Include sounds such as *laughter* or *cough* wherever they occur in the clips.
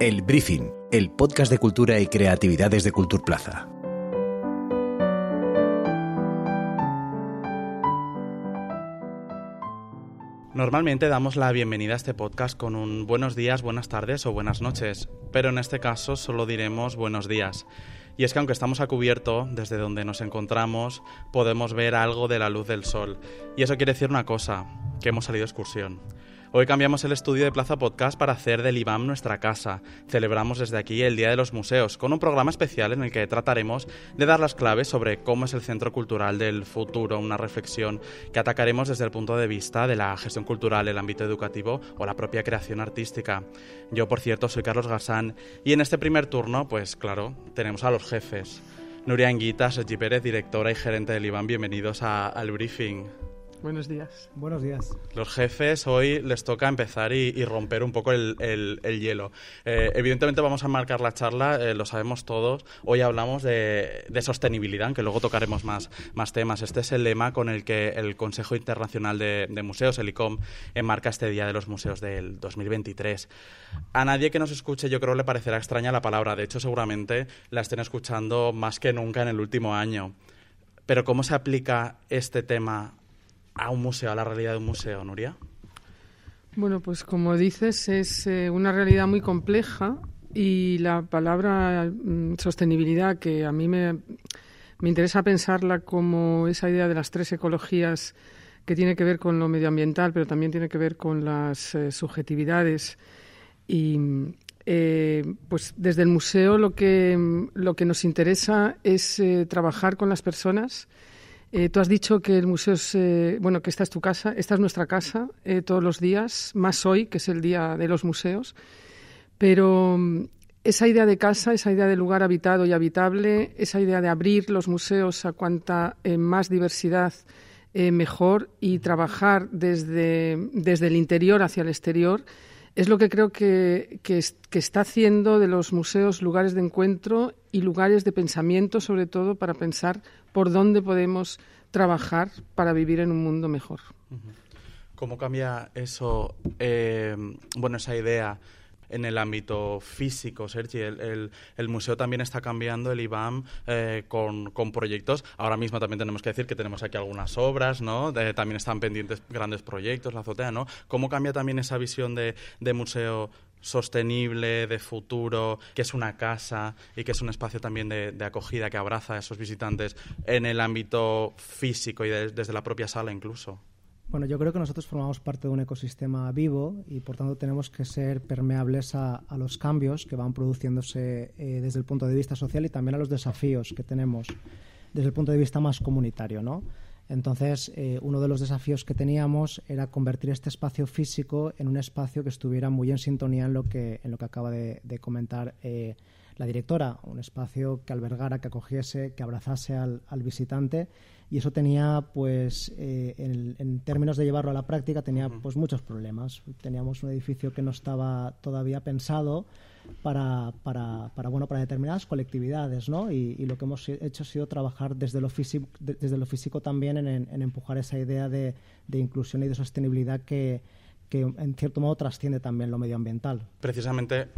El Briefing, el podcast de cultura y creatividades de Culturplaza. Normalmente damos la bienvenida a este podcast con un buenos días, buenas tardes o buenas noches, pero en este caso solo diremos buenos días. Y es que aunque estamos a cubierto, desde donde nos encontramos, podemos ver algo de la luz del sol. Y eso quiere decir una cosa, que hemos salido de excursión. Hoy cambiamos el estudio de Plaza Podcast para hacer del IBAM nuestra casa. Celebramos desde aquí el Día de los Museos, con un programa especial en el que trataremos de dar las claves sobre cómo es el centro cultural del futuro, una reflexión que atacaremos desde el punto de vista de la gestión cultural, el ámbito educativo o la propia creación artística. Yo, por cierto, soy Carlos Gasán y en este primer turno, pues claro, tenemos a los jefes. Nuria Anguita, Sergi Pérez, directora y gerente del IBAM, bienvenidos al briefing. Buenos días. Buenos días. Los jefes hoy les toca empezar y, romper un poco el, hielo. Eh, evidentemente vamos a marcar la charla, eh, lo sabemos todos. Hoy hablamos de, sostenibilidad, aunque luego tocaremos más, más temas. Este es el lema con el que el Consejo Internacional de, Museos, el ICOM, enmarca este Día de los Museos del 2023. A nadie que nos escuche yo creo le parecerá extraña la palabra. De hecho, seguramente la estén escuchando más que nunca en el último año. Pero ¿cómo se aplica este tema a un museo, a la realidad de un museo, Nuria? Bueno, pues como dices, es eh, una realidad muy compleja y la palabra mm, sostenibilidad, que a mí me, me interesa pensarla como esa idea de las tres ecologías que tiene que ver con lo medioambiental, pero también tiene que ver con las eh, subjetividades. Y eh, pues desde el museo lo que, lo que nos interesa es trabajar con las personas eh, tú has dicho que el museo es, eh, bueno, que esta es tu casa, esta es nuestra casa eh, todos los días, más hoy, que es el día de los museos. Pero mm, esa idea de casa, esa idea de lugar habitado y habitable, esa idea de abrir los museos a cuanta más diversidad mejor y trabajar desde, desde el interior hacia el exterior, es lo que creo que, que, está haciendo de los museos lugares de encuentro y lugares de pensamiento, sobre todo para pensar por dónde podemos trabajar para vivir en un mundo mejor. ¿Cómo cambia eso, eh, bueno, esa idea en el ámbito físico, Sergi. El, museo también está cambiando, el IBAM, eh, con, proyectos. Ahora mismo también tenemos que decir que tenemos aquí algunas obras, ¿no? también están pendientes grandes proyectos, la azotea, ¿no? ¿Cómo cambia también esa visión de museo sostenible, de futuro, que es una casa y que es un espacio también de, acogida que abraza a esos visitantes en el ámbito físico y desde la propia sala incluso. Bueno, yo creo que nosotros formamos parte de un ecosistema vivo y por tanto tenemos que ser permeables a, los cambios que van produciéndose eh, desde el punto de vista social y también a los desafíos que tenemos desde el punto de vista más comunitario, ¿no? Entonces, eh, uno de los desafíos que teníamos era convertir este espacio físico en un espacio que estuviera muy en sintonía en lo que, en lo que acaba de, comentar eh, la directora, un espacio que albergara, que acogiese, que abrazase al, visitante y eso tenía, pues, eh, en, términos de llevarlo a la práctica, tenía pues muchos problemas. Teníamos un edificio que no estaba todavía pensado para, para, para, bueno, para determinadas colectividades, ¿no? Y, lo que hemos hecho ha sido trabajar desde lo físico, desde lo físico también en, empujar esa idea de, de, inclusión y de sostenibilidad que, que, en cierto modo, trasciende también lo medioambiental. Precisamente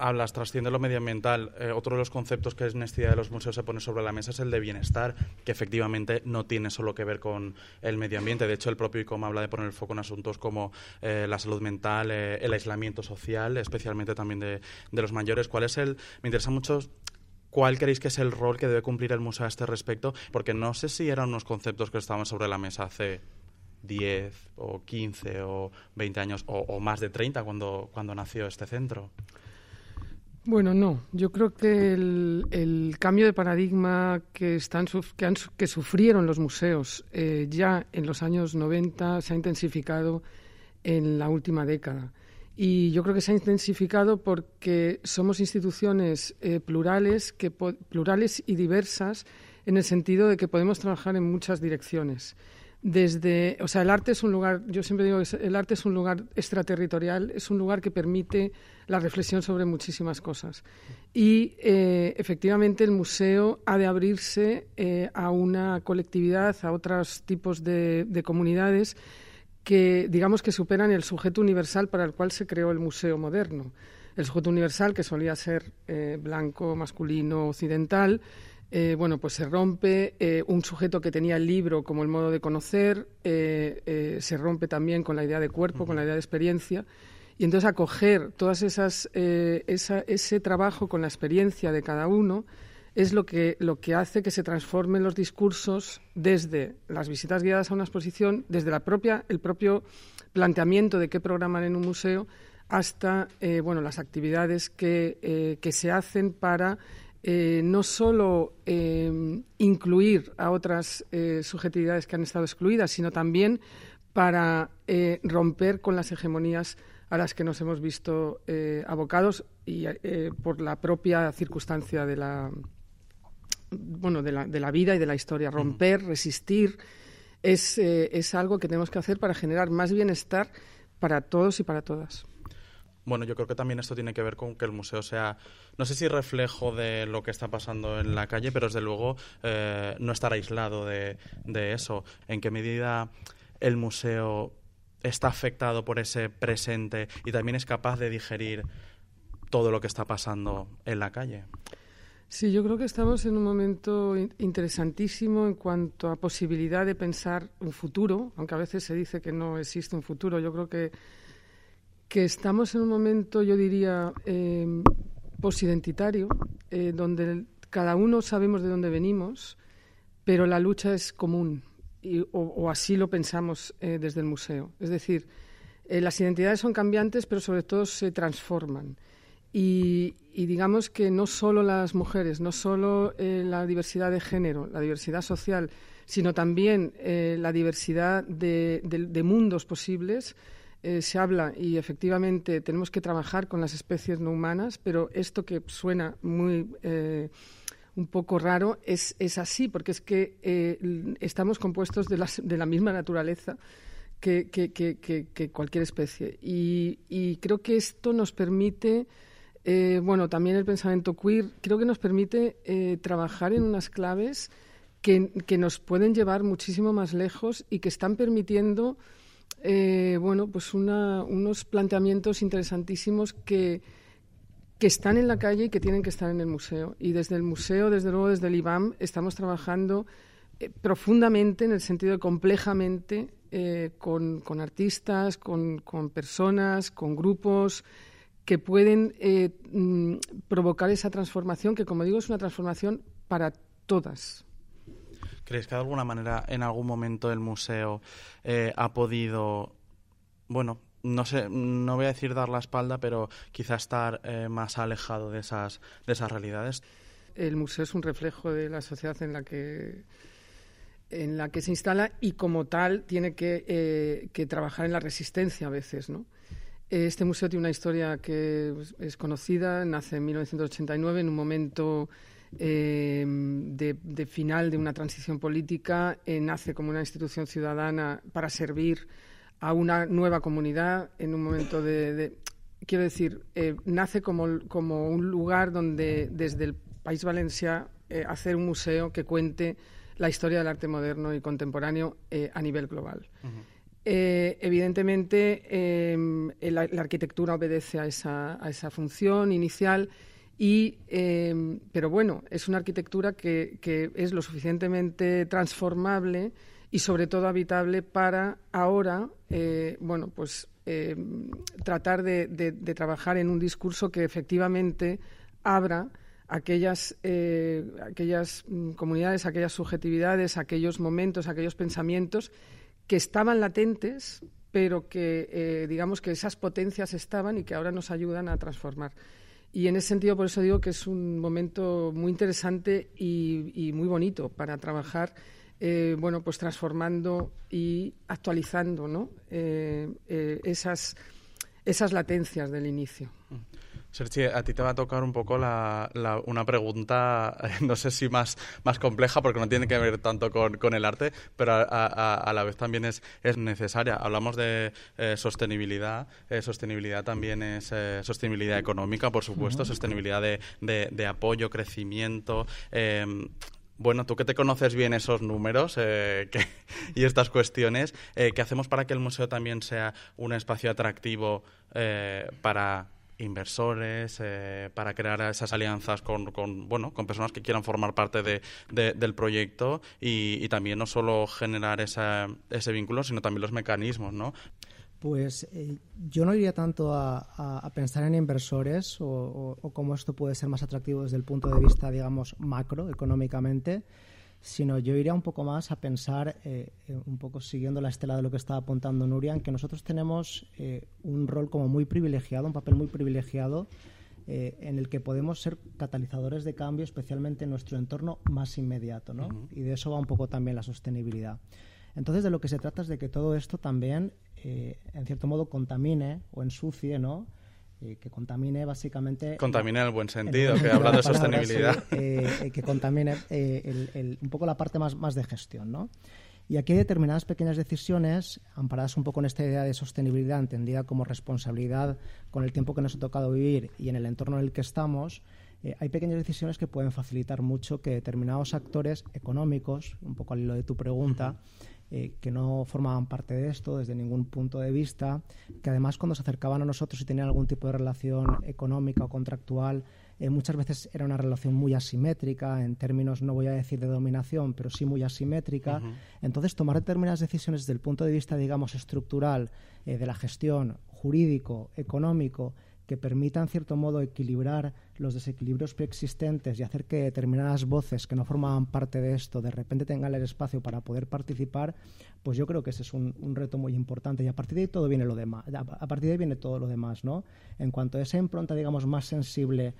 hablas, trasciende lo medioambiental. Eh, otro de los conceptos que es en de los museos se pone sobre la mesa es el de bienestar, que efectivamente no tiene solo que ver con el medio ambiente. De hecho, el propio ICOM habla de poner el foco en asuntos como eh, la salud mental, eh, el aislamiento social, especialmente también de, de, los mayores. ¿Cuál es el...? Me interesa mucho ¿Cuál creéis que es el rol que debe cumplir el museo a este respecto? Porque no sé si eran unos conceptos que estaban sobre la mesa hace 10 o 15 o 20 años o, o más de 30 cuando, cuando nació este centro. Bueno, no. Yo creo que el, cambio de paradigma que, están, que, sufrieron los museos eh, ya en los años 90 se ha intensificado en la última década. Y yo creo que se ha intensificado porque somos instituciones eh, plurales, que, plurales y diversas en el sentido de que podemos trabajar en muchas direcciones desde, o sea, el arte es un lugar, yo siempre digo que el arte es un lugar extraterritorial, es un lugar que permite la reflexión sobre muchísimas cosas. Y eh, efectivamente el museo ha de abrirse eh, a una colectividad, a otros tipos de, de, comunidades que, digamos, que superan el sujeto universal para el cual se creó el museo moderno. el sujeto universal, que solía ser eh, blanco, masculino, occidental, eh, bueno, pues se rompe eh, un sujeto que tenía el libro como el modo de conocer, se rompe también con la idea de cuerpo, con la idea de experiencia, y entonces acoger todas esas ese trabajo con la experiencia de cada uno es lo que lo que hace que se transformen los discursos desde las visitas guiadas a una exposición, desde la propia el propio planteamiento de qué programar en un museo hasta eh, bueno, las actividades que, eh, que se hacen para eh, no solo incluir a otras subjetividades que han estado excluidas, sino también para romper con las hegemonías a las que nos hemos visto abocados y por la propia circunstancia de la bueno de la, de la vida y de la historia. Romper resistir es, es algo que tenemos que hacer para generar más bienestar para todos y para todas bueno, yo creo que también esto tiene que ver con que el museo sea, no sé si reflejo de lo que está pasando en la calle, pero desde luego eh, no estar aislado de, eso. ¿En qué medida el museo está afectado por ese presente y también es capaz de digerir todo lo que está pasando en la calle? Sí, yo creo que estamos en un momento interesantísimo en cuanto a posibilidad de pensar un futuro, aunque a veces se dice que no existe un futuro. Yo creo que que estamos en un momento, yo diría, eh, posidentitario, eh, donde cada uno sabemos de dónde venimos, pero la lucha es común, o, así lo pensamos eh, desde el museo. Es decir, eh, las identidades son cambiantes, pero sobre todo se transforman. Y, digamos que no solo las mujeres, no solo la diversidad de género, la diversidad social, sino también la diversidad de mundos posibles, eh, se habla y efectivamente tenemos que trabajar con las especies no humanas, pero esto que suena muy eh, un poco raro es, es, así, porque es que eh, estamos compuestos de, de, la misma naturaleza que, que, cualquier especie. Y, creo que esto nos permite, bueno, también el pensamiento queer, creo que nos permite trabajar en unas claves que, que nos pueden llevar muchísimo más lejos y que están permitiendo eh, bueno, pues unos planteamientos interesantísimos que, que están en la calle y que tienen que estar en el museo. Y desde el museo, desde luego desde el IBAM, estamos trabajando eh, profundamente, en el sentido de complejamente, eh, con, artistas, con, personas, con grupos que pueden mm, provocar esa transformación, que como digo es una transformación para todas, ¿Crees que de alguna manera en algún momento el museo eh, ha podido, bueno, no sé, no voy a decir dar la espalda, pero quizá estar eh, más alejado de esas, de esas realidades? El museo es un reflejo de la sociedad en la que en la que se instala y como tal tiene que, eh, que trabajar en la resistencia a veces, ¿no? Este museo tiene una historia que es conocida, nace en 1989 en un momento eh, de, final de una transición política, eh, nace como una institución ciudadana para servir a una nueva comunidad en un momento de... quiero decir, eh, nace como, como, un lugar donde desde el País Valencia hacer un museo que cuente la historia del arte moderno y contemporáneo a nivel global. evidentemente, la, la, arquitectura obedece a esa, a esa función inicial y, em, pero bueno, es una arquitectura que, es lo suficientemente transformable y sobre todo habitable para ahora, eh, bueno, pues em, tratar de, de, trabajar en un discurso que efectivamente abra aquellas, eh, aquellas mm, comunidades, aquellas subjetividades, aquellos momentos, aquellos pensamientos que estaban latentes, pero que eh, digamos que esas potencias estaban y que ahora nos ayudan a transformar. Y en ese sentido, por eso digo que es un momento muy interesante y, muy bonito para trabajar, eh, bueno, pues transformando y actualizando, ¿no? Eh, eh, esas, esas latencias del inicio. Sergi, a ti te va a tocar un poco la, una pregunta, *laughs* no sé si más, más compleja, porque no tiene que ver tanto con, el arte, pero a, la vez también es, es necesaria. Hablamos de eh, sostenibilidad, eh, sostenibilidad también es eh, sostenibilidad económica, por supuesto, sostenibilidad de, de, apoyo, crecimiento. Bueno, tú que te conoces bien esos números *laughs* y estas cuestiones, ¿qué hacemos para que el museo también sea un espacio atractivo para inversores, eh, para crear esas alianzas con, bueno, con personas que quieran formar parte de, del proyecto y, también no solo generar ese vínculo, sino también los mecanismos, ¿no? Pues eh, yo no iría tanto a, pensar en inversores o, cómo esto puede ser más atractivo desde el punto de vista, digamos, macro, económicamente, sino yo iría un poco más a pensar, eh, un poco siguiendo la estela de lo que estaba apuntando Nuria, en que nosotros tenemos eh, un rol como muy privilegiado, un papel muy privilegiado, en el que podemos ser catalizadores de cambio, especialmente en nuestro entorno más inmediato, ¿no? Y de eso va un poco también la sostenibilidad. Entonces, de lo que se trata es de que todo esto también eh, en cierto modo, contamine o ensucie, ¿no? Eh, que contamine básicamente... Contamine en el buen sentido, que habla de sostenibilidad. Eh, que contamine un poco la parte más, más de gestión, ¿no? Y aquí hay determinadas pequeñas decisiones, amparadas un poco en esta idea de sostenibilidad, entendida como responsabilidad con el tiempo que nos ha tocado vivir y en el entorno en el que estamos, hay pequeñas decisiones que pueden facilitar mucho que determinados actores económicos, un poco al hilo de tu pregunta, eh, que no formaban parte de esto desde ningún punto de vista, que además cuando se acercaban a nosotros y tenían algún tipo de relación económica o contractual, eh, muchas veces era una relación muy asimétrica, en términos, no voy a decir de dominación, pero sí muy asimétrica. Entonces, tomar determinadas decisiones desde el punto de vista, digamos, estructural, eh, de la gestión jurídico, económico, que permita, en cierto modo, equilibrar los desequilibrios preexistentes y hacer que determinadas voces que no formaban parte de esto de repente tengan el espacio para poder participar, pues yo creo que ese es un, reto muy importante. Y a partir de ahí todo viene lo demás. A partir de ahí viene todo lo demás, ¿no? En cuanto a esa impronta, digamos, más sensible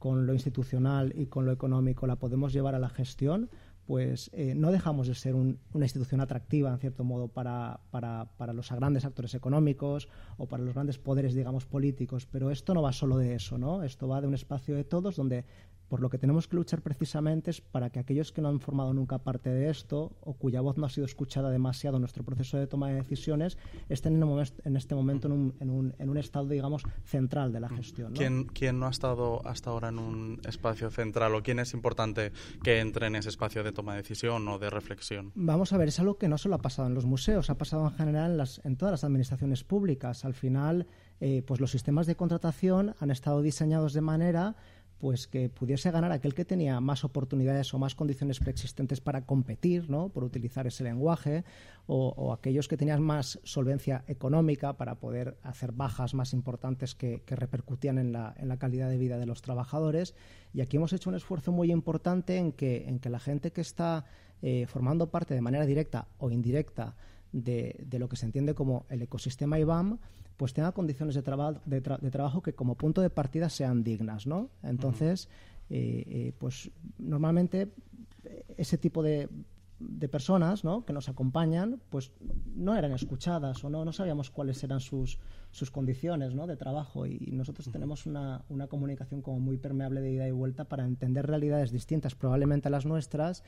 con lo institucional y con lo económico la podemos llevar a la gestión, pues eh, no dejamos de ser una institución atractiva, en cierto modo, para, para, para, los grandes actores económicos o para los grandes poderes, digamos, políticos. Pero esto no va solo de eso, ¿no? Esto va de un espacio de todos donde por lo que tenemos que luchar precisamente es para que aquellos que no han formado nunca parte de esto o cuya voz no ha sido escuchada demasiado en nuestro proceso de toma de decisiones estén en, este momento en un, en, un, en un, estado, digamos, central de la gestión. ¿Quién, ¿Quién, no ha estado hasta ahora en un espacio central o quién es importante que entre en ese espacio de toma de decisión o de reflexión? Vamos a ver, es algo que no solo ha pasado en los museos, ha pasado en general en, las, en todas las administraciones públicas. Al final, eh, pues los sistemas de contratación han estado diseñados de manera pues que pudiese ganar aquel que tenía más oportunidades o más condiciones preexistentes para competir, ¿no? por utilizar ese lenguaje, o, aquellos que tenían más solvencia económica para poder hacer bajas más importantes que, repercutían en la, en la, calidad de vida de los trabajadores. Y aquí hemos hecho un esfuerzo muy importante en que, en que la gente que está eh, formando parte de manera directa o indirecta de, de, lo que se entiende como el ecosistema IBAM, pues tenga condiciones de, de, trabajo que como punto de partida sean dignas, ¿no? Entonces, eh, eh, pues normalmente eh, ese tipo de, de personas ¿no? que nos acompañan pues no eran escuchadas o no, no sabíamos cuáles eran sus, sus condiciones ¿no? de trabajo y nosotros tenemos una, una comunicación como muy permeable de ida y vuelta para entender realidades distintas probablemente a las nuestras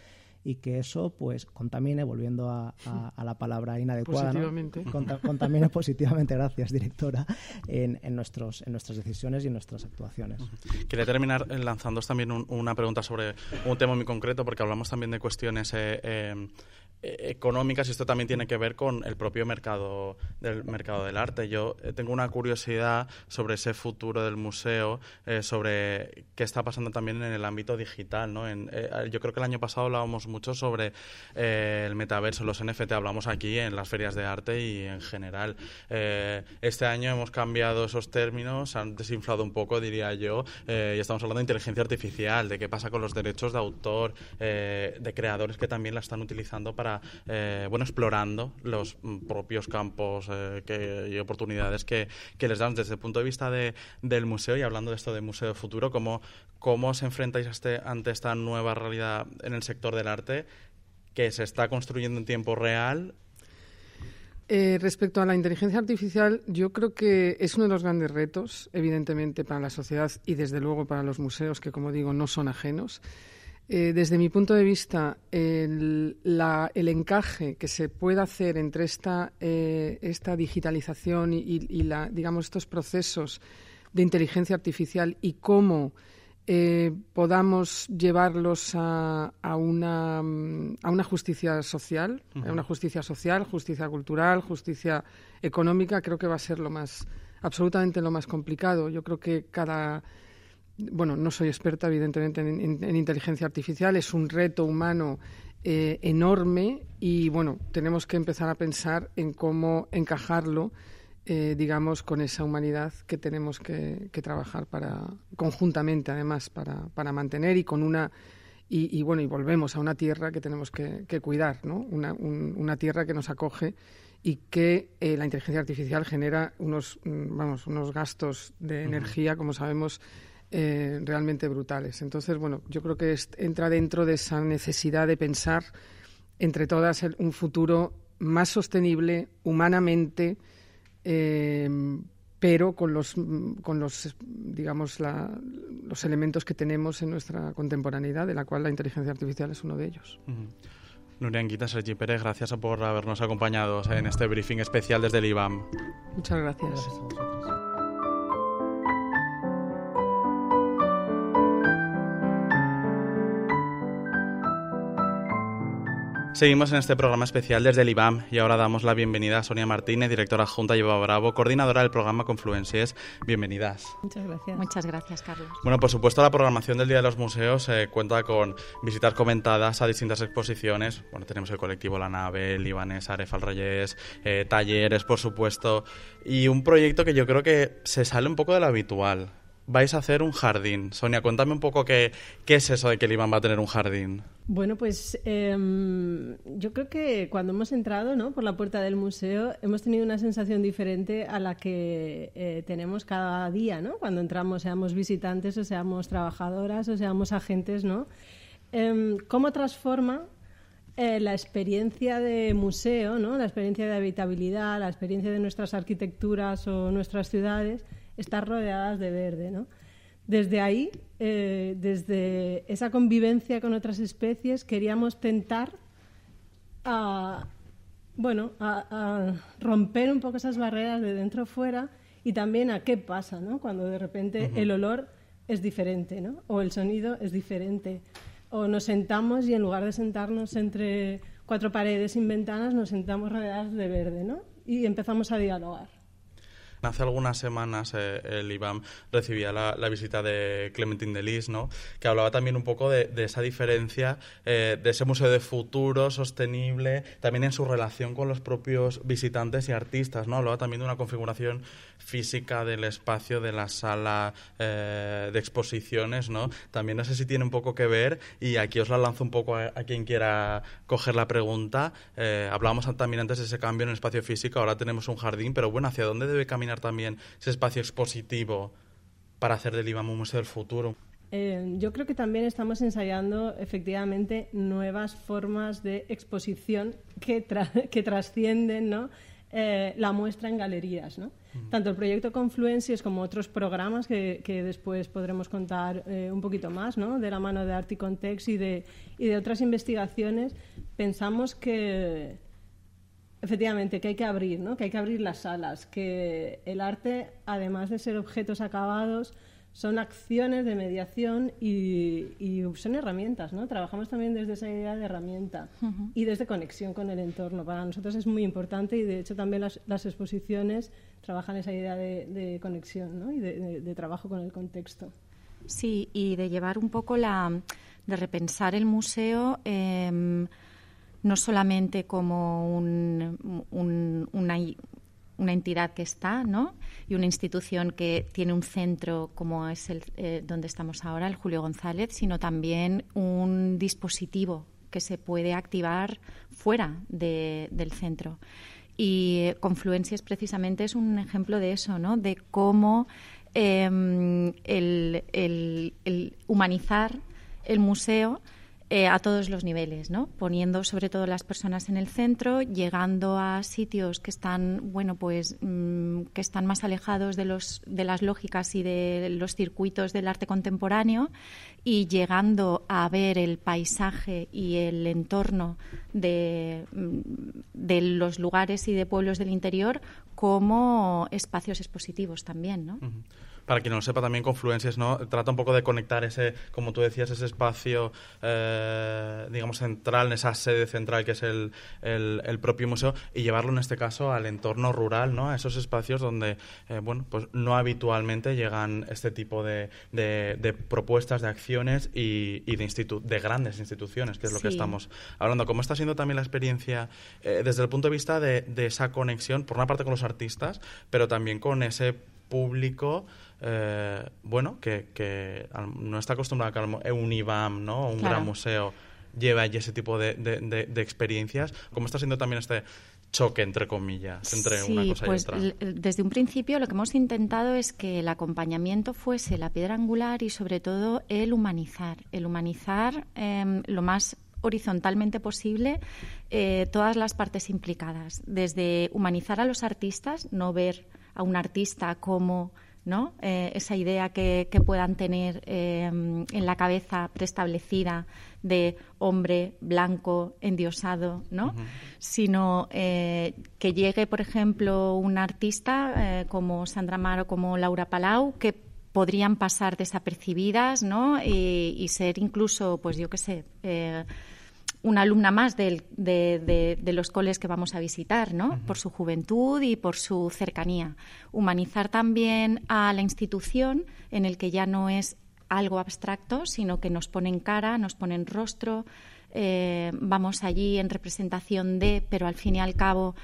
y que eso pues contamine, volviendo a, la palabra inadecuada, positivamente. contamine *laughs* positivamente, gracias directora, en, en, nuestros, en nuestras decisiones y en nuestras actuaciones. Quería terminar lanzando también una pregunta sobre un tema muy concreto, porque hablamos también de cuestiones eh, eh, económicas y esto también tiene que ver con el propio mercado del mercado del arte. Yo eh, tengo una curiosidad sobre ese futuro del museo, eh, sobre qué está pasando también en el ámbito digital. ¿no? yo creo que el año pasado hablábamos mucho sobre el metaverso, los NFT, hablamos aquí en las ferias de arte y en general. este año hemos cambiado esos términos, han desinflado un poco, diría yo, y estamos hablando de inteligencia artificial, de qué pasa con los derechos de autor, de creadores que también la están utilizando para eh, bueno, explorando los mm, propios campos eh, y oportunidades que, les dan desde el punto de vista del museo y hablando de esto de Museo Futuro, ¿cómo, cómo os enfrentáis este, ante esta nueva realidad en el sector del arte que se está construyendo en tiempo real eh, respecto a la inteligencia artificial, yo creo que es uno de los grandes retos, evidentemente, para la sociedad y, desde luego, para los museos, que, como digo, no son ajenos. Eh, desde mi punto de vista, el, encaje que se puede hacer entre esta, eh, esta digitalización y, la, digamos, estos procesos de inteligencia artificial y cómo eh, podamos llevarlos a, a, una, a una justicia social, a una justicia social, justicia cultural, justicia económica, creo que va a ser lo más absolutamente lo más complicado. Yo creo que cada bueno, no soy experta, evidentemente, en, inteligencia artificial, es un reto humano eh, enorme y, bueno, tenemos que empezar a pensar en cómo encajarlo, eh, digamos, con esa humanidad que tenemos que, trabajar para, conjuntamente, además, para, para mantener y con una. Y, bueno, y volvemos a una tierra que tenemos que, cuidar, ¿no? Una, una tierra que nos acoge y que eh, la inteligencia artificial genera unos, mm, vamos, unos gastos de energía, como sabemos, eh, realmente brutales. Entonces, bueno, yo creo que entra dentro de esa necesidad de pensar entre todas un futuro más sostenible humanamente, eh, pero con los, con los digamos, los elementos que tenemos en nuestra contemporaneidad, de la cual la inteligencia artificial es uno de ellos. Nuria Anguita, Sergi Pérez, gracias por habernos acompañado en este briefing especial desde el IBAM. Muchas gracias. Seguimos en este programa especial desde el IBAM y ahora damos la bienvenida a Sonia Martínez, directora adjunta Lleva Bravo, coordinadora del programa Confluencias. Bienvenidas. Muchas gracias. Muchas gracias, Carlos. Bueno, por supuesto, la programación del Día de los Museos eh, cuenta con visitas comentadas a distintas exposiciones. Bueno, tenemos el colectivo La Nave, el Libanés, Aref al eh, talleres, por supuesto, y un proyecto que yo creo que se sale un poco de lo habitual. Vais a hacer un jardín. Sonia, cuéntame un poco qué, qué es eso de que el IBAM va a tener un jardín. Bueno, pues em, yo creo que cuando hemos entrado ¿no? por la puerta del museo hemos tenido una sensación diferente a la que eh, tenemos cada día, ¿no? Cuando entramos, seamos visitantes o seamos trabajadoras o seamos agentes, ¿no? Em, ¿Cómo transforma eh, la experiencia de museo, ¿no? La experiencia de habitabilidad, la experiencia de nuestras arquitecturas o nuestras ciudades, estar rodeadas de verde, ¿no? Desde ahí, eh, desde esa convivencia con otras especies, queríamos tentar a, bueno, a, romper un poco esas barreras de dentro fuera y también a qué pasa ¿no? cuando de repente el olor es diferente ¿no? o el sonido es diferente o nos sentamos y en lugar de sentarnos entre cuatro paredes sin ventanas nos sentamos rodeadas de verde ¿no? y empezamos a dialogar. Hace algunas semanas eh, el IBAM recibía la, visita de Clementine Delis, ¿no? que hablaba también un poco de, esa diferencia, eh, de ese museo de futuro sostenible, también en su relación con los propios visitantes y artistas. ¿no? Hablaba también de una configuración física del espacio de la sala eh, de exposiciones. ¿no? También no sé si tiene un poco que ver, y aquí os la lanzo un poco a, a quien quiera coger la pregunta. hablábamos también antes de ese cambio en el espacio físico, ahora tenemos un jardín, pero bueno, ¿hacia dónde debe caminar? También ese espacio expositivo para hacer del IBAM un museo del futuro? Eh, yo creo que también estamos ensayando efectivamente nuevas formas de exposición que, que trascienden ¿no? Eh, la muestra en galerías. ¿no? Tanto el proyecto Confluencias como otros programas que, que después podremos contar eh, un poquito más, ¿no? de la mano de Art y Context y de, y de otras investigaciones, pensamos que Efectivamente, que hay que abrir, ¿no? que hay que abrir las salas, que el arte, además de ser objetos acabados, son acciones de mediación y, son herramientas, ¿no? Trabajamos también desde esa idea de herramienta y desde conexión con el entorno. Para nosotros es muy importante y, de hecho, también las, exposiciones trabajan esa idea de, conexión ¿no? y de, trabajo con el contexto. Sí, y de llevar un poco la... de repensar el museo... Em, no solamente como una, entidad que está, ¿no? Y una institución que tiene un centro como es el eh, donde estamos ahora, el Julio González, sino también un dispositivo que se puede activar fuera del centro. Y Confluencias precisamente es un ejemplo de eso, ¿no? De cómo em, el humanizar el museo eh, a todos los niveles, ¿no? Poniendo sobre todo las personas en el centro, llegando a sitios que están, bueno, pues mm, que están más alejados de los de las lógicas y de los circuitos del arte contemporáneo y llegando a ver el paisaje y el entorno de, mm, de los lugares y de pueblos del interior como espacios expositivos también, ¿no? Para quien no lo sepa, también Confluencias, ¿no? Trata un poco de conectar ese, como tú decías, ese espacio, eh, digamos, central, en esa sede central que es el, el, propio museo, y llevarlo en este caso al entorno rural, ¿no? A esos espacios donde, eh, bueno, pues no habitualmente llegan este tipo de, de, propuestas, de acciones y, y de, de grandes instituciones, que es lo que estamos hablando. ¿Cómo está siendo también la experiencia eh, desde el punto de vista de, de esa conexión, por una parte con los artistas, pero también con ese público eh, bueno, que, no está acostumbrado a que un IBAM, ¿no? un gran museo lleve allí ese tipo de, de, experiencias. ¿Cómo está siendo también este choque, entre comillas, entre una cosa pues y otra? Desde un principio lo que hemos intentado es que el acompañamiento fuese la piedra angular y sobre todo el humanizar. El humanizar em, lo más horizontalmente posible eh, todas las partes implicadas. Desde humanizar a los artistas, no ver a un artista como ¿no? Eh, esa idea que, puedan tener eh, en la cabeza preestablecida de hombre blanco endiosado, ¿no? Sino eh, que llegue, por ejemplo, un artista como Sandra Mar o como Laura Palau que podrían pasar desapercibidas, ¿no? Y, y ser incluso, pues yo qué sé, una alumna más de, los coles que vamos a visitar, ¿no? Por su juventud y por su cercanía. Humanizar también a la institución en el que ya no es algo abstracto, sino que nos ponen cara, nos ponen rostro, eh, vamos allí en representación de, pero al fin y al cabo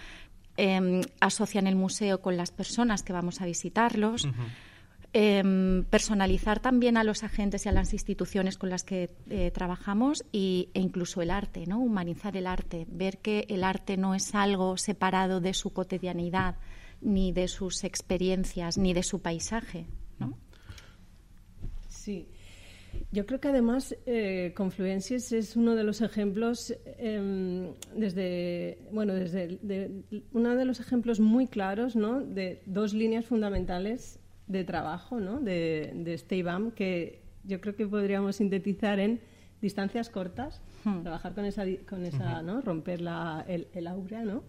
em, asocian el museo con las personas que vamos a visitarlos. Em, personalizar también a los agentes y a las instituciones con las que eh, trabajamos y, e incluso el arte, ¿no? humanizar el arte, ver que el arte no es algo separado de su cotidianidad, ni de sus experiencias, ni de su paisaje. ¿no? Sí. Yo creo que además eh, Confluencias es uno de los ejemplos em, desde bueno desde uno de los ejemplos muy claros ¿no? de dos líneas fundamentales de trabajo ¿no? de, de este IBAM que yo creo que podríamos sintetizar en distancias cortas, hmm. trabajar con esa, con esa ¿no? romper la, el, el aura, ¿no?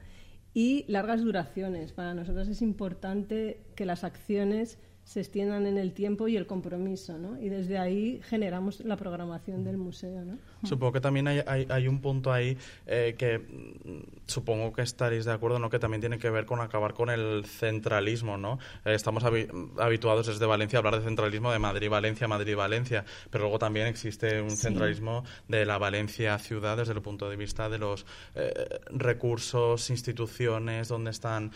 y largas duraciones. Para nosotros es importante que las acciones se extiendan en el tiempo y el compromiso, ¿no? Y desde ahí generamos la programación del museo, ¿no? Supongo que también hay, hay, un punto ahí eh, que mm, supongo que estaréis de acuerdo, ¿no? Que también tiene que ver con acabar con el centralismo, ¿no? Eh, estamos habituados desde Valencia a hablar de centralismo de Madrid-Valencia, Madrid-Valencia, pero luego también existe un centralismo de la Valencia ciudad desde el punto de vista de los eh, recursos, instituciones, donde están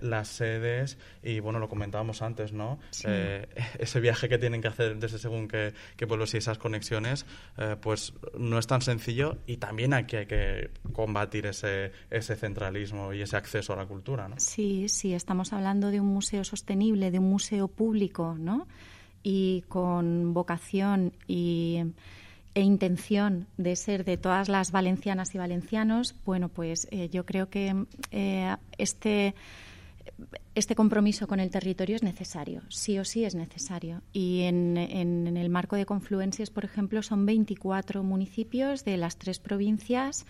las sedes y, bueno, lo comentábamos antes, ¿no? *laughs* Ese viaje que tienen que hacer desde según qué, pueblos y esas conexiones, eh, pues no es tan sencillo y también aquí hay que combatir ese, ese centralismo y ese acceso a la cultura, ¿no? Sí, sí, estamos hablando de un museo sostenible, de un museo público, ¿no? Y con vocación y e intención de ser de todas las valencianas y valencianos, bueno, pues eh, yo creo que este este compromiso con el territorio es necesario, sí o sí es necesario. Y en, el marco de Confluencias, por ejemplo, son 24 municipios de las tres provincias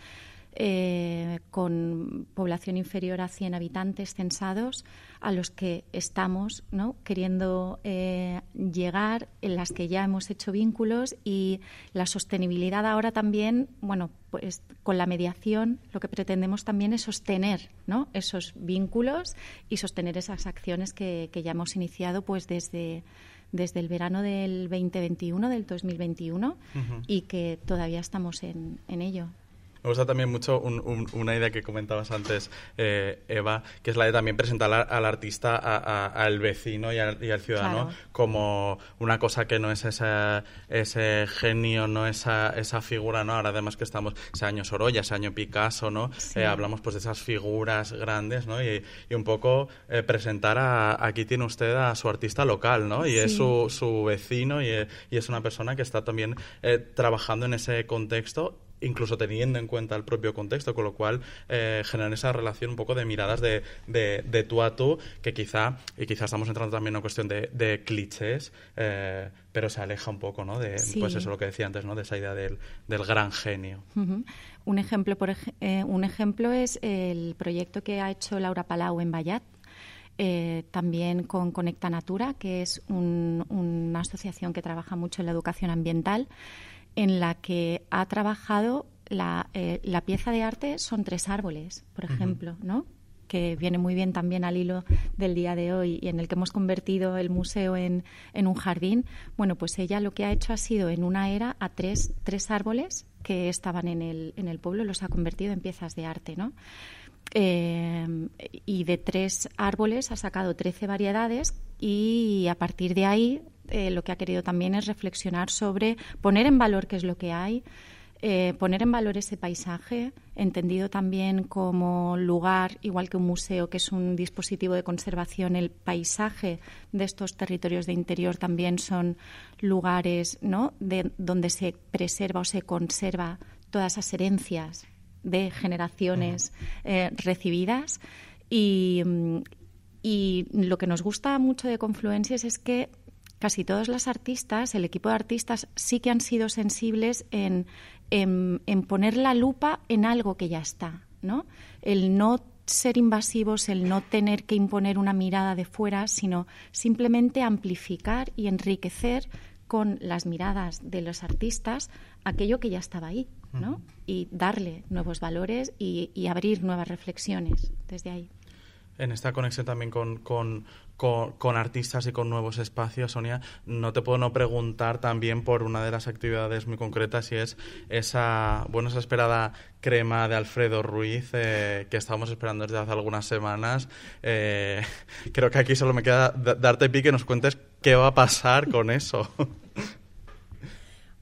eh, con población inferior a 100 habitantes censados a los que estamos ¿no? queriendo eh, llegar, en las que ya hemos hecho vínculos y la sostenibilidad ahora también, bueno, pues con la mediación lo que pretendemos también es sostener ¿no? esos vínculos y sostener esas acciones que, ya hemos iniciado pues desde desde el verano del 2021, del 2021, y que todavía estamos en, en ello. Me gusta también mucho una idea que comentabas antes, eh, Eva, que es la de también presentar al, artista, al vecino y al, ciudadano como una cosa que no es ese genio, no esa, esa figura, ¿no? Ahora además que estamos, ese año Sorolla, ese año Picasso, ¿no? Eh, hablamos pues de esas figuras grandes, ¿no? Y, un poco eh, presentar a, aquí tiene usted a su artista local, ¿no? Y es su, su vecino y, y, es una persona que está también trabajando en ese contexto incluso teniendo en cuenta el propio contexto, con lo cual eh, generan esa relación un poco de miradas de, de, tú a tú, que quizá, y quizá estamos entrando también en una cuestión de, de clichés, eh, pero se aleja un poco, ¿no? De, pues eso lo que decía antes, ¿no? De esa idea del, del gran genio. Un ejemplo, por eh, un ejemplo es el proyecto que ha hecho Laura Palau en Bayat, eh, también con Conecta Natura, que es una asociación que trabaja mucho en la educación ambiental, en la que ha trabajado la, eh, la pieza de arte son tres árboles, por ejemplo, ¿no? que viene muy bien también al hilo del día de hoy y en el que hemos convertido el museo en, en un jardín, bueno, pues ella lo que ha hecho ha sido en una era a tres, tres árboles que estaban en el, en el pueblo, los ha convertido en piezas de arte, ¿no? Eh, y de tres árboles ha sacado trece variedades y a partir de ahí eh, lo que ha querido también es reflexionar sobre poner en valor qué es lo que hay, eh, poner en valor ese paisaje, entendido también como lugar, igual que un museo, que es un dispositivo de conservación, el paisaje de estos territorios de interior también son lugares ¿no? de, donde se preserva o se conserva todas esas herencias de generaciones eh, recibidas. Y, y lo que nos gusta mucho de Confluencias es que casi todos las artistas, el equipo de artistas, sí que han sido sensibles en, en, poner la lupa en algo que ya está, ¿no? El no ser invasivos, el no tener que imponer una mirada de fuera, sino simplemente amplificar y enriquecer con las miradas de los artistas aquello que ya estaba ahí, ¿no? Y darle nuevos valores y, y abrir nuevas reflexiones desde ahí en esta conexión también con, con, con, artistas y con nuevos espacios, Sonia, no te puedo no preguntar también por una de las actividades muy concretas y es esa, bueno, esa esperada crema de Alfredo Ruiz eh, que estábamos esperando desde hace algunas semanas. Eh, *laughs* creo que aquí solo me queda darte pique y nos cuentes qué va a pasar con eso. *laughs*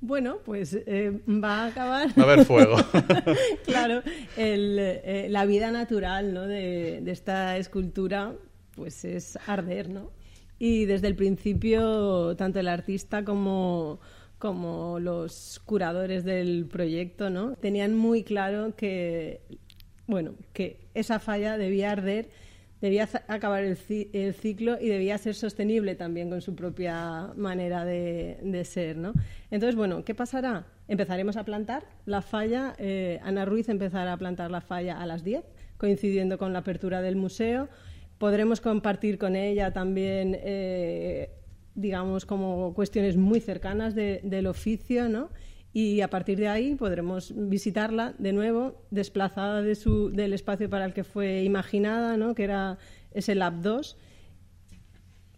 Bueno, pues eh, va a acabar. Va a haber fuego. *laughs* claro, la vida natural ¿no? de, de, esta escultura pues es arder, ¿no? Y desde el principio, tanto el artista como, como los curadores del proyecto, ¿no? Tenían muy claro que, bueno, que esa falla debía arder, debía acabar el, ciclo y debía ser sostenible también con su propia manera de, ser, ¿no? Entonces, bueno, ¿qué pasará? Empezaremos a plantar la falla. Eh, Ana Ruiz empezará a plantar la falla a las 10, coincidiendo con la apertura del museo. Podremos compartir con ella también, eh, digamos, como cuestiones muy cercanas del oficio, ¿no? Y a partir de ahí podremos visitarla de nuevo, desplazada de su, del espacio para el que fue imaginada, ¿no? Que era ese Lab 2.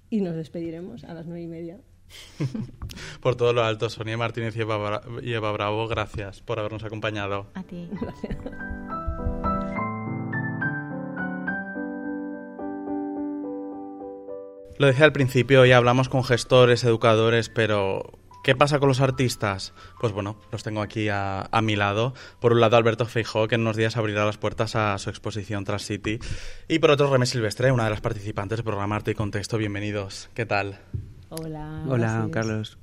Y nos despediremos a las nueve y media. *laughs* por todo lo alto, Sonia Martínez y Eva, Bravo, gracias por habernos acompañado. A ti. *laughs* Gracias. Lo decía al principio, ya hablamos con gestores, educadores, pero ¿Qué pasa con los artistas? Pues bueno, los tengo aquí a, mi lado. Por un lado, Alberto Feijó, que en unos días abrirá las puertas a su exposición Trans City. Y por otro, Remé Silvestre, una de las participantes del programa Arte y Contexto. Bienvenidos. ¿Qué tal? Hola. Hola, Carlos.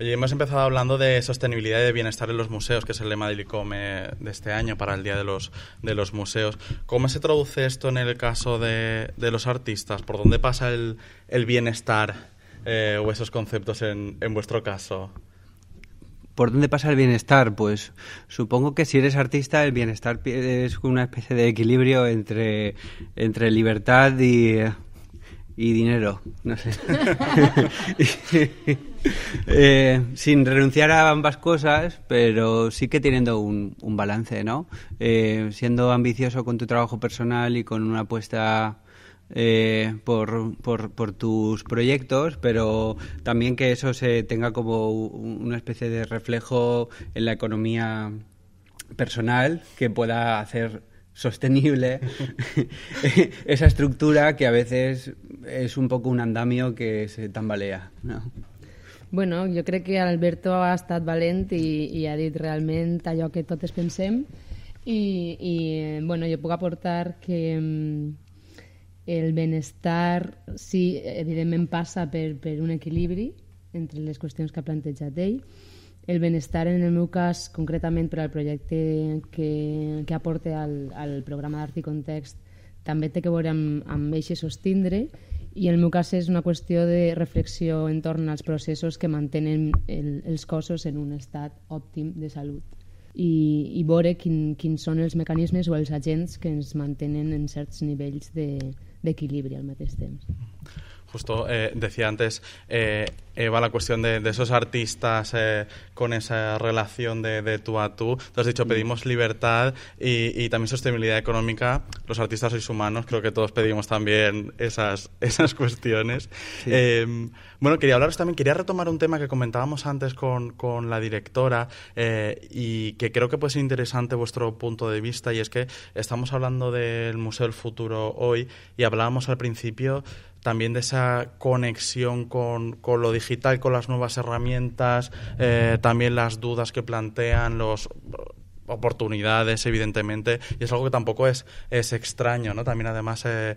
Oye, hemos empezado hablando de sostenibilidad y de bienestar en los museos, que es el lema del ICOME de este año para el Día de los, de los Museos. ¿Cómo se traduce esto en el caso de, de los artistas? ¿Por dónde pasa el, el bienestar eh, o esos conceptos en, en vuestro caso? ¿Por dónde pasa el bienestar? Pues supongo que si eres artista, el bienestar es una especie de equilibrio entre, entre libertad y, y dinero, no sé. *laughs* *laughs* Eh, sin renunciar a ambas cosas, pero sí que teniendo un, un balance, ¿no? Eh, siendo ambicioso con tu trabajo personal y con una apuesta eh, por, por, por, tus proyectos, pero también que eso se tenga como una especie de reflejo en la economía personal que pueda hacer sostenible *laughs* esa estructura que a veces és un poc un andamio que se tambalea. No? Bueno, jo crec que Alberto ha estat valent i, i ha dit realment allò que totes pensem i, i bueno, jo puc aportar que mm, el benestar sí, evidentment passa per, per un equilibri entre les qüestions que ha plantejat ell. El benestar, en el meu cas, concretament per al projecte que, que aporta al, al programa d'Art i Context, també té que veure amb, amb eixe sostindre i en el meu cas és una qüestió de reflexió entorn als processos que mantenen el, els cossos en un estat òptim de salut i, i veure quin, quins són els mecanismes o els agents que ens mantenen en certs nivells de, d'equilibri al mateix temps. Justo eh, decía antes eh, Eva la cuestión de, de esos artistas eh, con esa relación de, de, tú a tú. Tú has dicho Mm. pedimos libertad y, y, también sostenibilidad económica. Los artistas sois humanos, creo que todos pedimos también esas, esas cuestiones. Sí. Eh, bueno, quería hablaros también, quería retomar un tema que comentábamos antes con, con la directora y que creo que puede ser interesante vuestro punto de vista y es que estamos hablando del Museo del Futuro hoy y hablábamos al principio también de esa conexión con, con, lo digital, con las nuevas herramientas, eh, también las dudas que plantean, los oportunidades, evidentemente, y es algo que tampoco es, es extraño, ¿no? También, además, eh,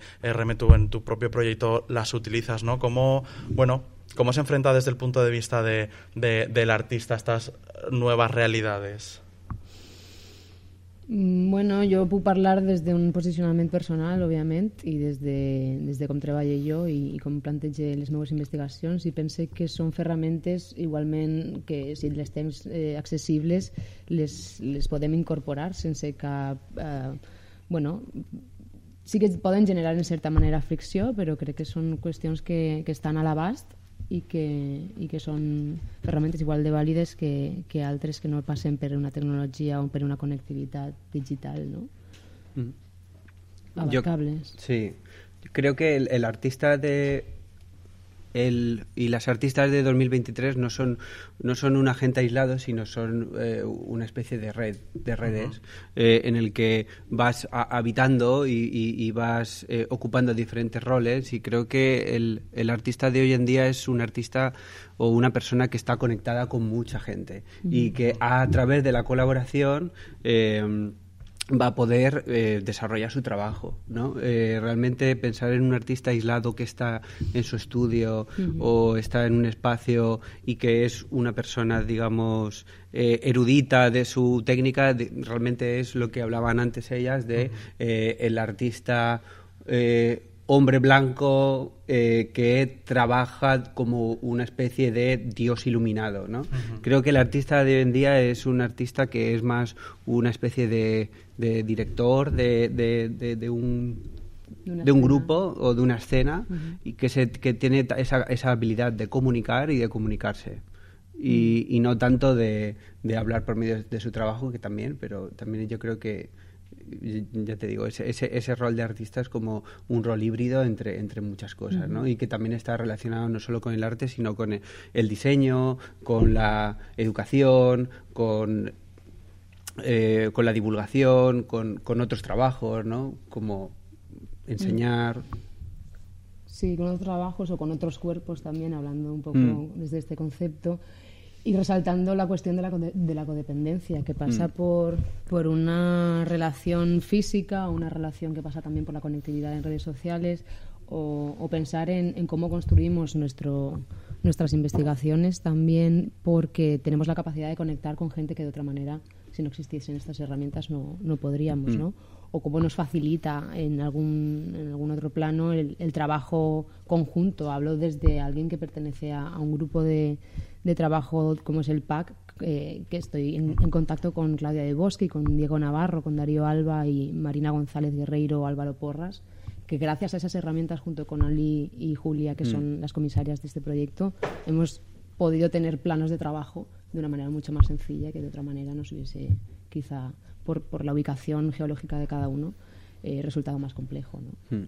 tú en tu propio proyecto las utilizas, ¿no? ¿Cómo, bueno, cómo se enfrenta desde el punto de vista de, de, del artista a estas nuevas realidades? Bueno, jo puc parlar des d'un posicionament personal, òbviament, i des de, des de com treballo jo i, i com plantege les meves investigacions i pense que són ferramentes igualment que si les tens eh, accessibles les, les podem incorporar sense cap... Eh, bueno, sí que poden generar en certa manera fricció, però crec que són qüestions que, que estan a l'abast i que, i que són ferramentes igual de vàlides que, que altres que no passen per una tecnologia o per una connectivitat digital, ¿no? Mm. Abarcables. Yo, sí, creo que el, el artista de el, y las artistas de 2023 no son no son un agente aislado sino son eh, una especie de red de redes uh -huh. eh, en el que vas a, habitando y, y, y vas eh, ocupando diferentes roles y creo que el, el, artista de hoy en día es un artista o una persona que está conectada con mucha gente uh -huh. y que a, a, través de la colaboración eh, va a poder eh, desarrollar su trabajo, ¿no? Eh, realmente pensar en un artista aislado que está en su estudio uh -huh. o está en un espacio y que es una persona, digamos, eh, erudita de su técnica, de, realmente es lo que hablaban antes ellas de -huh. el artista hombre blanco eh, que trabaja como una especie de dios iluminado, ¿no? Uh -huh. Creo que el artista de hoy en día es un artista que es más una especie de, de director de, de, de, de un de un grupo o de una escena uh -huh. y que, se, que tiene esa, esa, habilidad de comunicar y de comunicarse. Y, y no tanto de, de, hablar por medio de su trabajo, que también, pero también yo creo que ya te digo, ese, ese, ese, rol de artista es como un rol híbrido entre, entre muchas cosas, ¿no? Y que también está relacionado no solo con el arte, sino con el, el diseño, con la educación, con, eh, con la divulgación, con, con, otros trabajos, ¿no? Como enseñar. Sí, con otros trabajos o con otros cuerpos también, hablando un poco mm. desde este concepto. Y resaltando la cuestión de la, de la codependencia, que pasa mm. por, por una relación física, una relación que pasa también por la conectividad en redes sociales, o, o pensar en, en, cómo construimos nuestro, nuestras investigaciones también porque tenemos la capacidad de conectar con gente que de otra manera, si no existiesen estas herramientas, no, no podríamos, mm. ¿no? O cómo nos facilita en algún, en algún otro plano el, el trabajo conjunto. Hablo desde alguien que pertenece a, a un grupo de de trabajo como es el PAC, eh, que estoy en, en, contacto con Claudia de Bosque, con Diego Navarro, con Darío Alba y Marina González Guerreiro Álvaro Porras, que gracias a esas herramientas junto con Ali y Julia, que mm. son las comisarias de este proyecto, hemos podido tener planos de trabajo de una manera mucho más sencilla que de otra manera nos hubiese quizá por, por la ubicación geológica de cada uno eh, resultado más complejo. ¿no? Mm.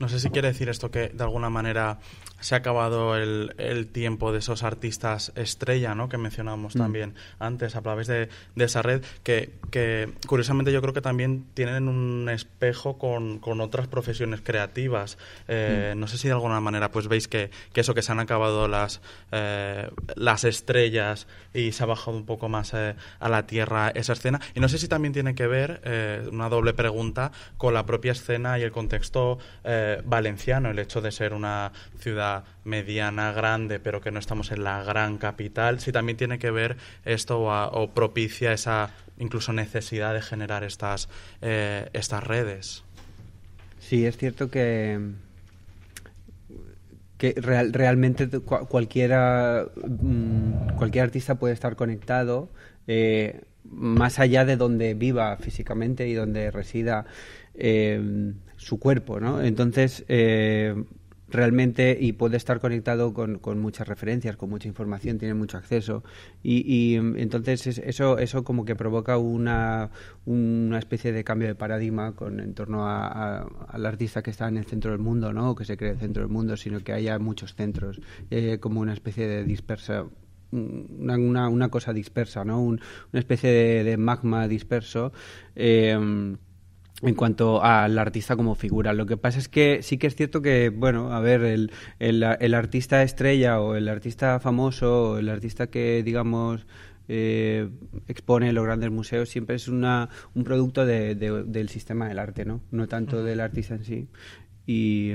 No sé si quiere decir esto que de alguna manera se ha acabado el, el tiempo de esos artistas estrella, ¿no? Que mencionábamos mm. también antes a través de, de esa red, que, que, curiosamente yo creo que también tienen un espejo con, con otras profesiones creativas. Eh, mm. No sé si de alguna manera pues veis que, que eso que se han acabado las, eh, las estrellas y se ha bajado un poco más eh, a la tierra esa escena. Y no sé si también tiene que ver, una doble pregunta, con la propia escena y el contexto eh, valenciano, el hecho de ser una ciudad mediana, grande, pero que no estamos en la gran capital, si también tiene que ver esto o, propicia esa incluso necesidad de generar estas, eh, estas redes. Sí, es cierto que que real, realmente cualquiera mmm, cualquier artista puede estar conectado eh, más allá de donde viva físicamente y donde resida eh, su cuerpo, ¿no? Entonces, eh, realmente y puede estar conectado con, muchas referencias, con mucha información, tiene mucho acceso y, y entonces eso eso como que provoca una, una especie de cambio de paradigma con en torno a, a, al artista que está en el centro del mundo, no, que se cree el centro del mundo, sino que haya muchos centros haya como una especie de dispersa una, una, una cosa dispersa, ¿no? Un, una especie de, de magma disperso. Eh, en cuanto al artista como figura. Lo que pasa es que sí que es cierto que, bueno, a ver, el, el, el artista estrella o el artista famoso o el artista que, digamos, eh, expone en los grandes museos siempre es una, un producto de, de, del sistema del arte, ¿no? No tanto del artista en sí. Y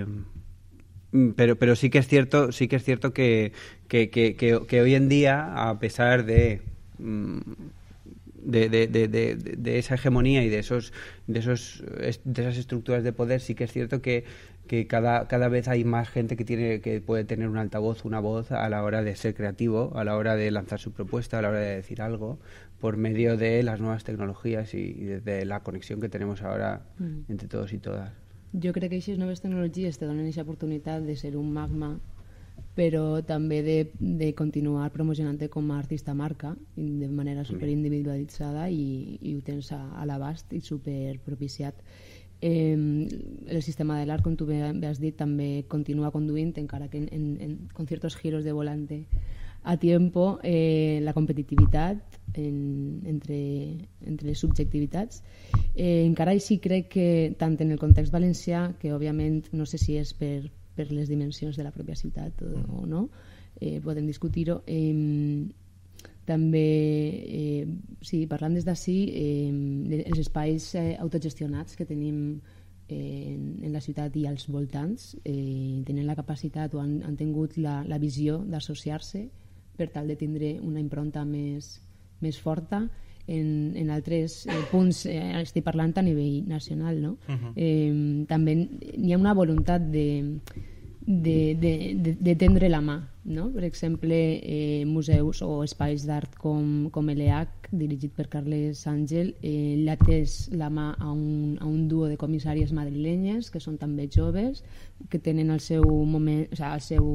pero pero sí que es cierto sí que es cierto que que, que, que, hoy en día a pesar de de, de, de, de, esa hegemonía y de esos de esos de esas estructuras de poder sí que es cierto que, que cada, cada vez hay más gente que tiene que puede tener un altavoz una voz a la hora de ser creativo a la hora de lanzar su propuesta a la hora de decir algo por medio de las nuevas tecnologías y, y de la conexión que tenemos ahora mm. entre todos y todas jo crec que aquestes noves tecnologies te donen aquesta oportunitat de ser un magma però també de, de continuar promocionant-te com a artista marca de manera super individualitzada i, i ho tens a, a l'abast i super propiciat eh, el sistema de l'art com tu bé has dit també continua conduint encara que en, en, en con ciertos giros de volante a tiempo eh, la competitivitat en, entre, entre les subjectivitats. Eh, encara així crec que tant en el context valencià, que òbviament no sé si és per, per les dimensions de la pròpia ciutat o, o no, eh, podem discutir-ho, eh, també, eh, sí, parlant des d'ací, eh, els espais eh, autogestionats que tenim eh, en la ciutat i als voltants eh, tenen la capacitat o han, han tingut la, la visió d'associar-se per tal de tindre una impronta més, més forta en, en altres eh, punts, eh, estic parlant a nivell nacional, no? Uh -huh. eh, també hi ha una voluntat de, de, de, de, de tendre la mà, no? Per exemple, eh, museus o espais d'art com, com l'EH, dirigit per Carles Àngel, eh, l'ha tès la mà a un, a un duo de comissàries madrilenyes, que són també joves, que tenen el seu moment, o sigui, el seu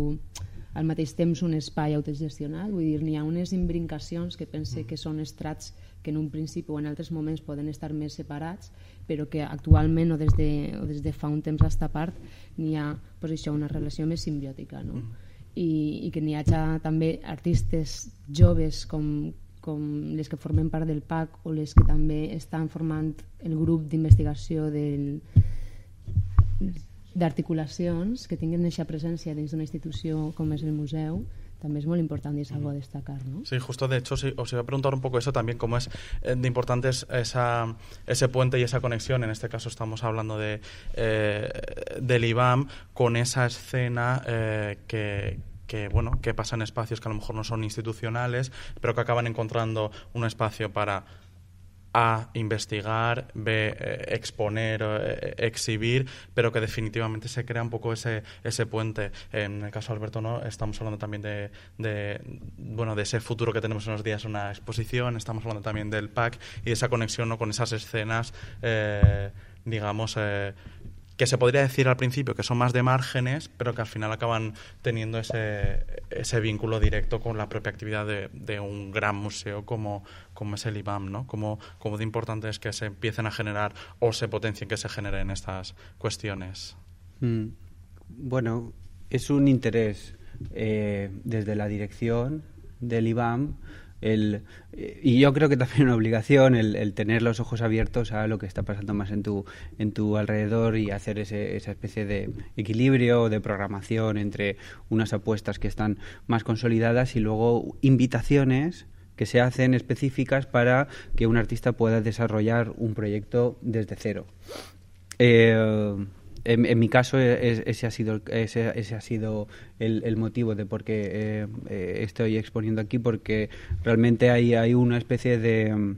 al mateix temps un espai autogestionat, vull dir, n'hi ha unes imbrincacions que pense que són estrats que en un principi o en altres moments poden estar més separats, però que actualment o des de, o des de fa un temps a esta part n'hi ha pues, això, una relació més simbiòtica, no? Mm. I, i que n'hi hagi també artistes joves com, com les que formen part del PAC o les que també estan formant el grup d'investigació del d'articulacions que tinguin aquesta presència dins d'una institució com és el museu también es muy importante y es algo a destacar, ¿no? Sí, justo de hecho sí, os iba a preguntar un poco eso también, cómo es eh, de importante es esa, ese puente y esa conexión, en este caso estamos hablando de eh, del IBAM, con esa escena eh, que, que bueno que pasa en espacios que a lo mejor no son institucionales, pero que acaban encontrando un espacio para a investigar, B, eh, exponer, eh, exhibir, pero que definitivamente se crea un poco ese, ese puente. En el caso de Alberto, ¿no? estamos hablando también de, bueno, de ese futuro que tenemos en unos días, una exposición, estamos hablando también del PAC y de esa conexión ¿no? con esas escenas, eh, digamos, que se podría decir al principio que son más de márgenes, pero que al final acaban teniendo ese, ese vínculo directo con la propia actividad de, un gran museo como, como es el IBAM, ¿no? Como, como de importante es que se empiecen a generar o se potencien que se generen estas cuestiones. Mm. Bueno, es un interés eh, desde la dirección del IBAM el, y yo creo que también una obligación el, el, tener los ojos abiertos a lo que está pasando más en tu, en tu alrededor y hacer ese, esa especie de equilibrio de programación entre unas apuestas que están más consolidadas y luego invitaciones que se hacen específicas para que un artista pueda desarrollar un proyecto desde cero. Eh, en, en, mi caso es, ese ha sido ese, ha sido el, el, motivo de por qué eh, eh, estoy exponiendo aquí porque realmente hay, hay una especie de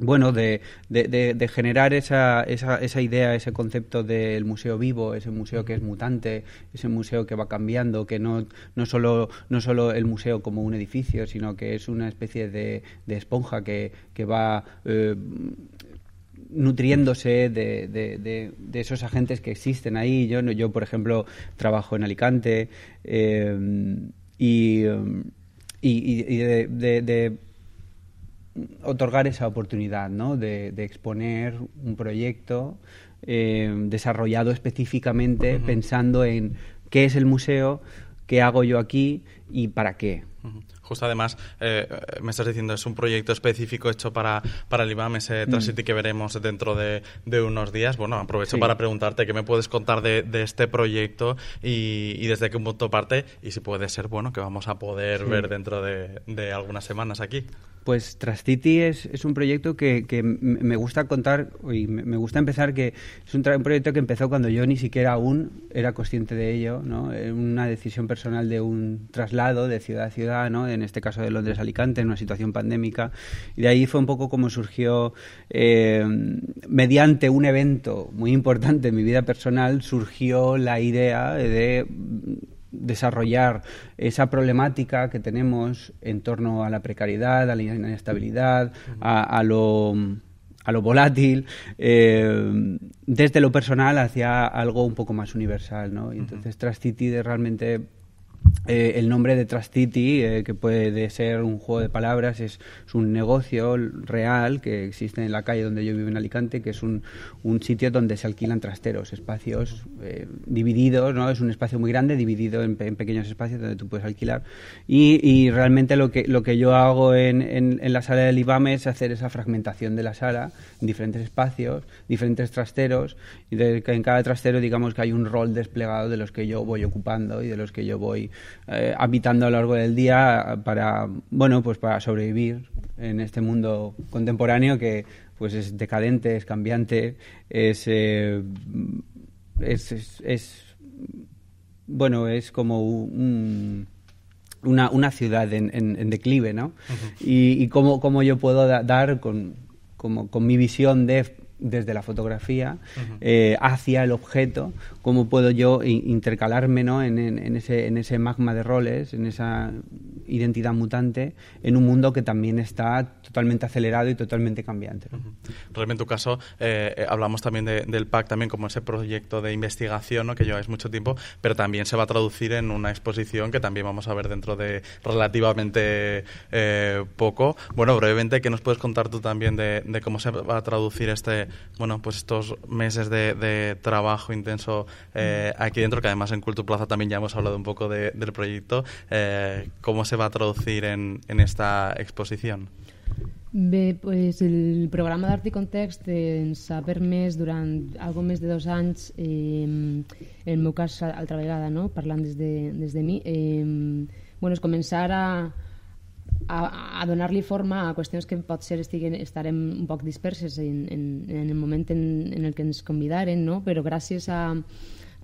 bueno, de, de, de, de generar esa, esa, esa, idea, ese concepto del museo vivo, ese museo que es mutante, ese museo que va cambiando, que no, no, solo, no solo el museo como un edificio, sino que es una especie de, esponja que, que va eh, nutriéndose de, de, de, esos agentes que existen ahí. Yo, yo por ejemplo, trabajo en Alicante eh, y, y, de, otorgar esa oportunidad, ¿no? de, exponer un proyecto eh, desarrollado específicamente pensando en qué es el museo, qué hago yo aquí y para qué. Justo además, eh, me estás diciendo, es un proyecto específico hecho para, para el IBAM, ese Transity que veremos dentro de, unos días. Bueno, aprovecho para preguntarte qué me puedes contar de, este proyecto y, desde qué punto parte y si puede ser, bueno, que vamos a poder ver dentro de, de algunas semanas aquí. Pues Trastiti es, es un proyecto que, me gusta contar y me gusta empezar que es un, proyecto que empezó cuando yo ni siquiera aún era consciente de ello, ¿no? Una decisión personal de un traslado de ciudad a ciudad, ¿no? En este caso de Londres a Alicante, en una situación pandémica. Y de ahí fue un poco como surgió, eh, mediante un evento muy importante en mi vida personal, surgió la idea de desarrollar esa problemática que tenemos en torno a la precariedad, a la inestabilidad, a, lo a lo volátil, eh, desde lo personal hacia algo un poco más universal, ¿no? Y entonces Trastiti realmente eh, el nombre de Trust City, eh, que puede ser un juego de palabras, es, un negocio real que existe en la calle donde yo vivo en Alicante, que es un, un sitio donde se alquilan trasteros, espacios eh, divididos, ¿no? Es un espacio muy grande, dividido en, pequeños espacios donde tú puedes alquilar. Y, y, realmente lo que, lo que yo hago en, en, la sala del IBAM es hacer esa fragmentación de la sala en diferentes espacios, diferentes trasteros, y de, en cada trastero digamos que hay un rol desplegado de los que yo voy ocupando y de los que yo voy eh, habitando a lo largo del día para, bueno, pues para sobrevivir en este mundo contemporáneo que pues es decadente, es cambiante, es, eh, es, bueno, es como una, una, ciudad en, declive, ¿no? Y, y cómo, yo puedo dar con, como, con mi visión de desde la fotografía eh, hacia el objeto, cómo puedo yo intercalarme ¿no? en, ese, en ese magma de roles, en esa identidad mutante, en un mundo que también está totalmente acelerado y totalmente cambiante. Realmente en tu caso eh, eh, hablamos también del PAC también como ese proyecto de investigación ¿no? que lleváis mucho tiempo, pero también se va a traducir en una exposición que también vamos a ver dentro de relativamente poco. Bueno, brevemente, ¿qué nos puedes contar tú también de, de cómo se va a traducir este bueno, pues estos meses de, trabajo intenso eh, aquí dentro, que además en Cultura Plaza también ya hemos hablado un poco del proyecto, eh, ¿cómo se va a traducir en, esta exposición? Bé, pues el programa d'Art i Context ens ha permès durant algo més de dos anys, eh, en el meu cas altra vegada, no? parlant des de, des de mi, eh, bueno, és començar a, a, a donar-li forma a qüestions que potser estiguen, estarem un poc disperses en, en, en el moment en, en el que ens convidaren, no? però gràcies a,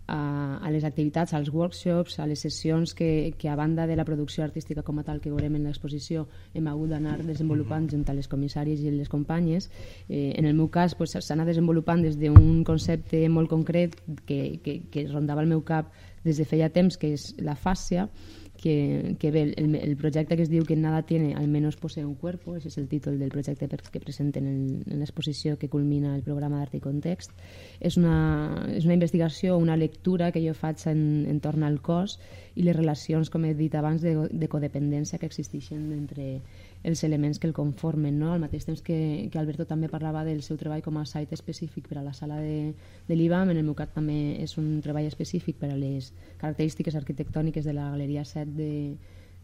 a, a les activitats, als workshops, a les sessions que, que a banda de la producció artística com a tal que veurem en l'exposició hem hagut d'anar desenvolupant junt a les comissàries i les companyes. Eh, en el meu cas s'ha pues, anat desenvolupant des d'un concepte molt concret que, que, que rondava el meu cap des de feia temps, que és la fàscia, que, que ve el, el, projecte que es diu que nada tiene al menos posee un cuerpo, ese és el títol del projecte que presenten en, en l'exposició que culmina el programa d'art i context. És una, és una investigació, una lectura que jo faig en, en torn al cos i les relacions, com he dit abans, de, de codependència que existeixen entre els elements que el conformen. No? Al mateix temps que, que Alberto també parlava del seu treball com a site específic per a la sala de, de l'IBAM, en el meu cas també és un treball específic per a les característiques arquitectòniques de la Galeria 7 de,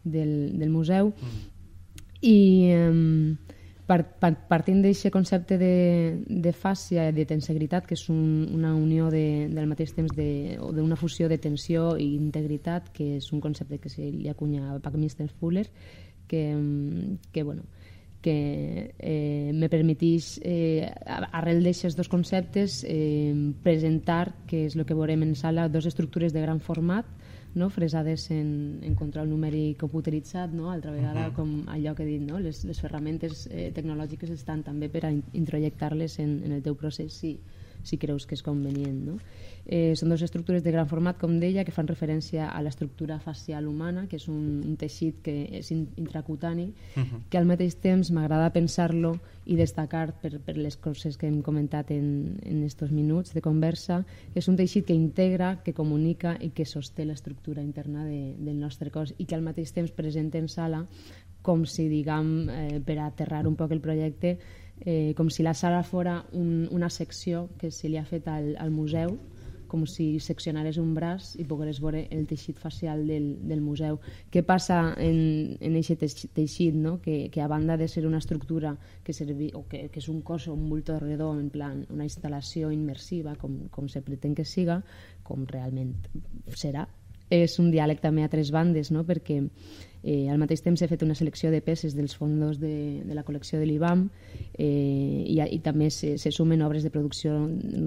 del, del museu. Mm. I eh, part, part, partint d'aquest concepte de, de fàcia, de tensegritat, que és un, una unió de, del mateix temps de, o d'una fusió de tensió i integritat, que és un concepte que se li acunya a Buckminster Fuller, que, que bueno, que eh, me permetís, eh, arrel d'aixes dos conceptes, eh, presentar, que és el que veurem en sala, dos estructures de gran format, no? fresades en, en control numèric computeritzat, no? altra vegada, uh -huh. com allò que he dit, no? les, les ferramentes eh, tecnològiques estan també per a introjectar-les en, en el teu procés si, si creus que és convenient. No? Eh, són dues estructures de gran format, com deia, que fan referència a l'estructura facial humana, que és un, un teixit que és intracutani, uh -huh. que al mateix temps m'agrada pensar-lo i destacar per, per les coses que hem comentat en, en estos minuts de conversa, que és un teixit que integra, que comunica i que sosté l'estructura interna de, del nostre cos i que al mateix temps presenta en sala com si, diguem, eh, per aterrar un poc el projecte, eh, com si la sala fora un, una secció que se li ha fet al, al museu com si seccionares un braç i pogueres veure el teixit facial del, del museu. Què passa en, en aquest teixit, no? que, que a banda de ser una estructura que, servi, o que, que és un cos o un bulto redó, en plan una instal·lació immersiva, com, com se pretén que siga, com realment serà, és un diàleg també a tres bandes, no? perquè Eh, al mateix temps he fet una selecció de peces dels fondos de, de la col·lecció de l'IBAM eh, i, i també se, se sumen obres de producció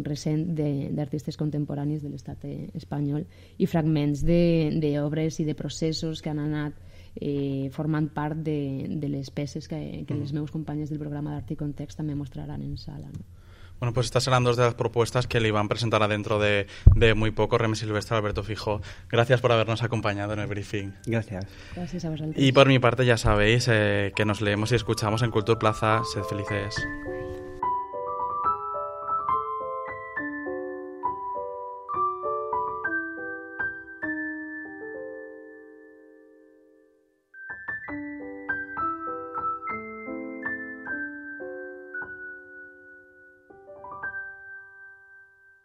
recent d'artistes contemporanis de l'estat espanyol i fragments d'obres i de processos que han anat eh, formant part de, de les peces que, que les meus companyes del programa d'Art i Context també mostraran en sala. No? Bueno, pues estas serán dos de las propuestas que le iban a presentar dentro de, de muy poco. Remy Silvestre, Alberto Fijo, gracias por habernos acompañado en el briefing. Gracias. Gracias a vosotros. Y por mi parte, ya sabéis eh, que nos leemos y escuchamos en Cultura Plaza. Sed felices.